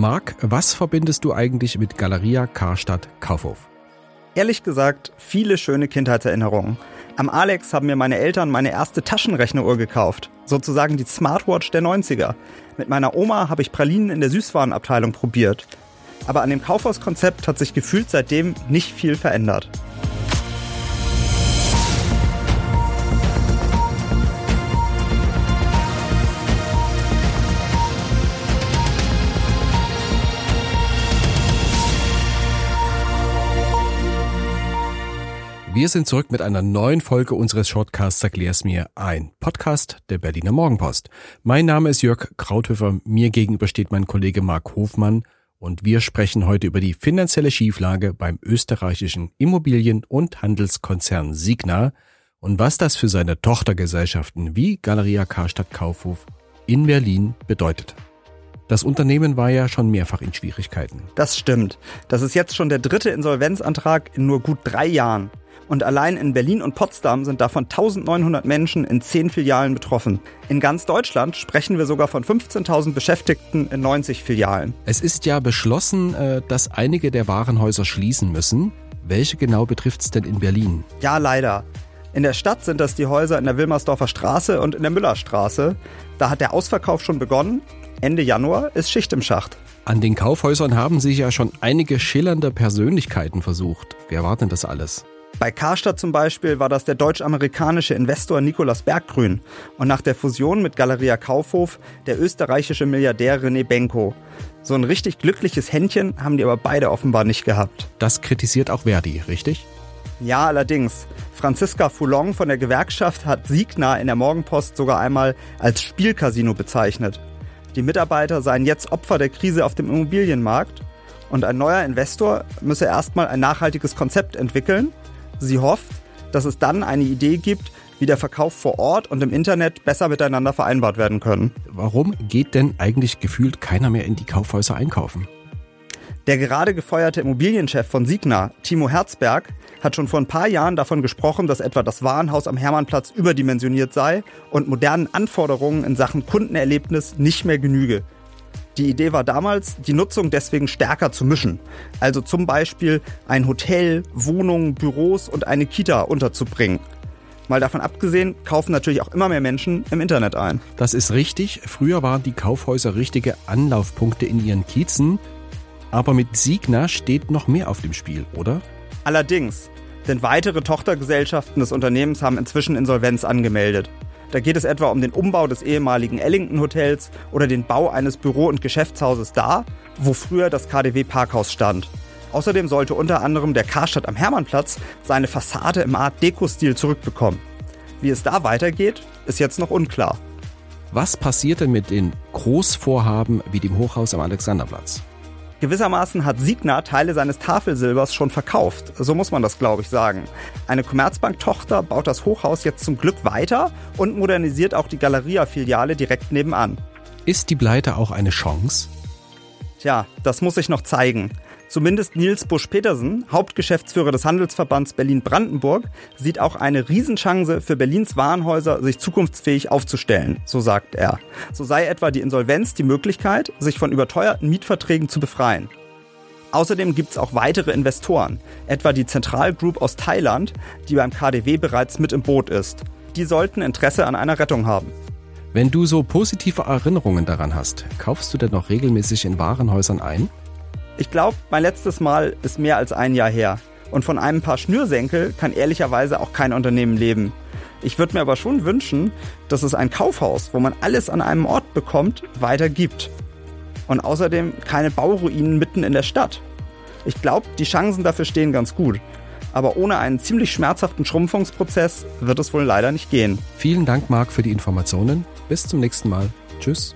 Marc, was verbindest du eigentlich mit Galeria Karstadt Kaufhof? Ehrlich gesagt, viele schöne Kindheitserinnerungen. Am Alex haben mir meine Eltern meine erste Taschenrechneruhr gekauft. Sozusagen die Smartwatch der 90er. Mit meiner Oma habe ich Pralinen in der Süßwarenabteilung probiert. Aber an dem Kaufhauskonzept hat sich gefühlt seitdem nicht viel verändert. Wir sind zurück mit einer neuen Folge unseres Shortcasts Erklär's mir ein Podcast der Berliner Morgenpost. Mein Name ist Jörg Krauthöfer, mir gegenüber steht mein Kollege Marc Hofmann und wir sprechen heute über die finanzielle Schieflage beim österreichischen Immobilien- und Handelskonzern Signa und was das für seine Tochtergesellschaften wie Galeria Karstadt Kaufhof in Berlin bedeutet. Das Unternehmen war ja schon mehrfach in Schwierigkeiten. Das stimmt. Das ist jetzt schon der dritte Insolvenzantrag in nur gut drei Jahren. Und allein in Berlin und Potsdam sind davon 1900 Menschen in zehn Filialen betroffen. In ganz Deutschland sprechen wir sogar von 15.000 Beschäftigten in 90 Filialen. Es ist ja beschlossen, äh, dass einige der Warenhäuser schließen müssen. Welche genau betrifft es denn in Berlin? Ja, leider. In der Stadt sind das die Häuser in der Wilmersdorfer Straße und in der Müllerstraße. Da hat der Ausverkauf schon begonnen. Ende Januar ist Schicht im Schacht. An den Kaufhäusern haben sich ja schon einige schillernde Persönlichkeiten versucht. Wer war denn das alles? Bei Karstadt zum Beispiel war das der deutsch-amerikanische Investor Nikolaus Berggrün und nach der Fusion mit Galeria Kaufhof der österreichische Milliardär René Benko. So ein richtig glückliches Händchen haben die aber beide offenbar nicht gehabt. Das kritisiert auch Verdi, richtig? Ja, allerdings. Franziska Foulon von der Gewerkschaft hat Signa in der Morgenpost sogar einmal als Spielcasino bezeichnet. Die Mitarbeiter seien jetzt Opfer der Krise auf dem Immobilienmarkt und ein neuer Investor müsse erstmal ein nachhaltiges Konzept entwickeln Sie hofft, dass es dann eine Idee gibt, wie der Verkauf vor Ort und im Internet besser miteinander vereinbart werden können. Warum geht denn eigentlich gefühlt keiner mehr in die Kaufhäuser einkaufen? Der gerade gefeuerte Immobilienchef von Signa, Timo Herzberg, hat schon vor ein paar Jahren davon gesprochen, dass etwa das Warenhaus am Hermannplatz überdimensioniert sei und modernen Anforderungen in Sachen Kundenerlebnis nicht mehr genüge. Die Idee war damals, die Nutzung deswegen stärker zu mischen. Also zum Beispiel ein Hotel, Wohnungen, Büros und eine Kita unterzubringen. Mal davon abgesehen, kaufen natürlich auch immer mehr Menschen im Internet ein. Das ist richtig. Früher waren die Kaufhäuser richtige Anlaufpunkte in ihren Kiezen. Aber mit Signa steht noch mehr auf dem Spiel, oder? Allerdings. Denn weitere Tochtergesellschaften des Unternehmens haben inzwischen Insolvenz angemeldet. Da geht es etwa um den Umbau des ehemaligen Ellington Hotels oder den Bau eines Büro- und Geschäftshauses da, wo früher das KDW Parkhaus stand. Außerdem sollte unter anderem der Karstadt am Hermannplatz seine Fassade im Art Deco-Stil zurückbekommen. Wie es da weitergeht, ist jetzt noch unklar. Was passiert denn mit den Großvorhaben wie dem Hochhaus am Alexanderplatz? Gewissermaßen hat Signa Teile seines Tafelsilbers schon verkauft. So muss man das, glaube ich, sagen. Eine Commerzbank-Tochter baut das Hochhaus jetzt zum Glück weiter und modernisiert auch die Galeria-Filiale direkt nebenan. Ist die Pleite auch eine Chance? Tja, das muss sich noch zeigen. Zumindest Nils Busch-Petersen, Hauptgeschäftsführer des Handelsverbands Berlin-Brandenburg, sieht auch eine Riesenchance für Berlins Warenhäuser, sich zukunftsfähig aufzustellen, so sagt er. So sei etwa die Insolvenz die Möglichkeit, sich von überteuerten Mietverträgen zu befreien. Außerdem gibt es auch weitere Investoren, etwa die Central Group aus Thailand, die beim KDW bereits mit im Boot ist. Die sollten Interesse an einer Rettung haben. Wenn du so positive Erinnerungen daran hast, kaufst du denn noch regelmäßig in Warenhäusern ein? Ich glaube, mein letztes Mal ist mehr als ein Jahr her. Und von einem paar Schnürsenkel kann ehrlicherweise auch kein Unternehmen leben. Ich würde mir aber schon wünschen, dass es ein Kaufhaus, wo man alles an einem Ort bekommt, weiter gibt. Und außerdem keine Bauruinen mitten in der Stadt. Ich glaube, die Chancen dafür stehen ganz gut. Aber ohne einen ziemlich schmerzhaften Schrumpfungsprozess wird es wohl leider nicht gehen. Vielen Dank, Marc, für die Informationen. Bis zum nächsten Mal. Tschüss.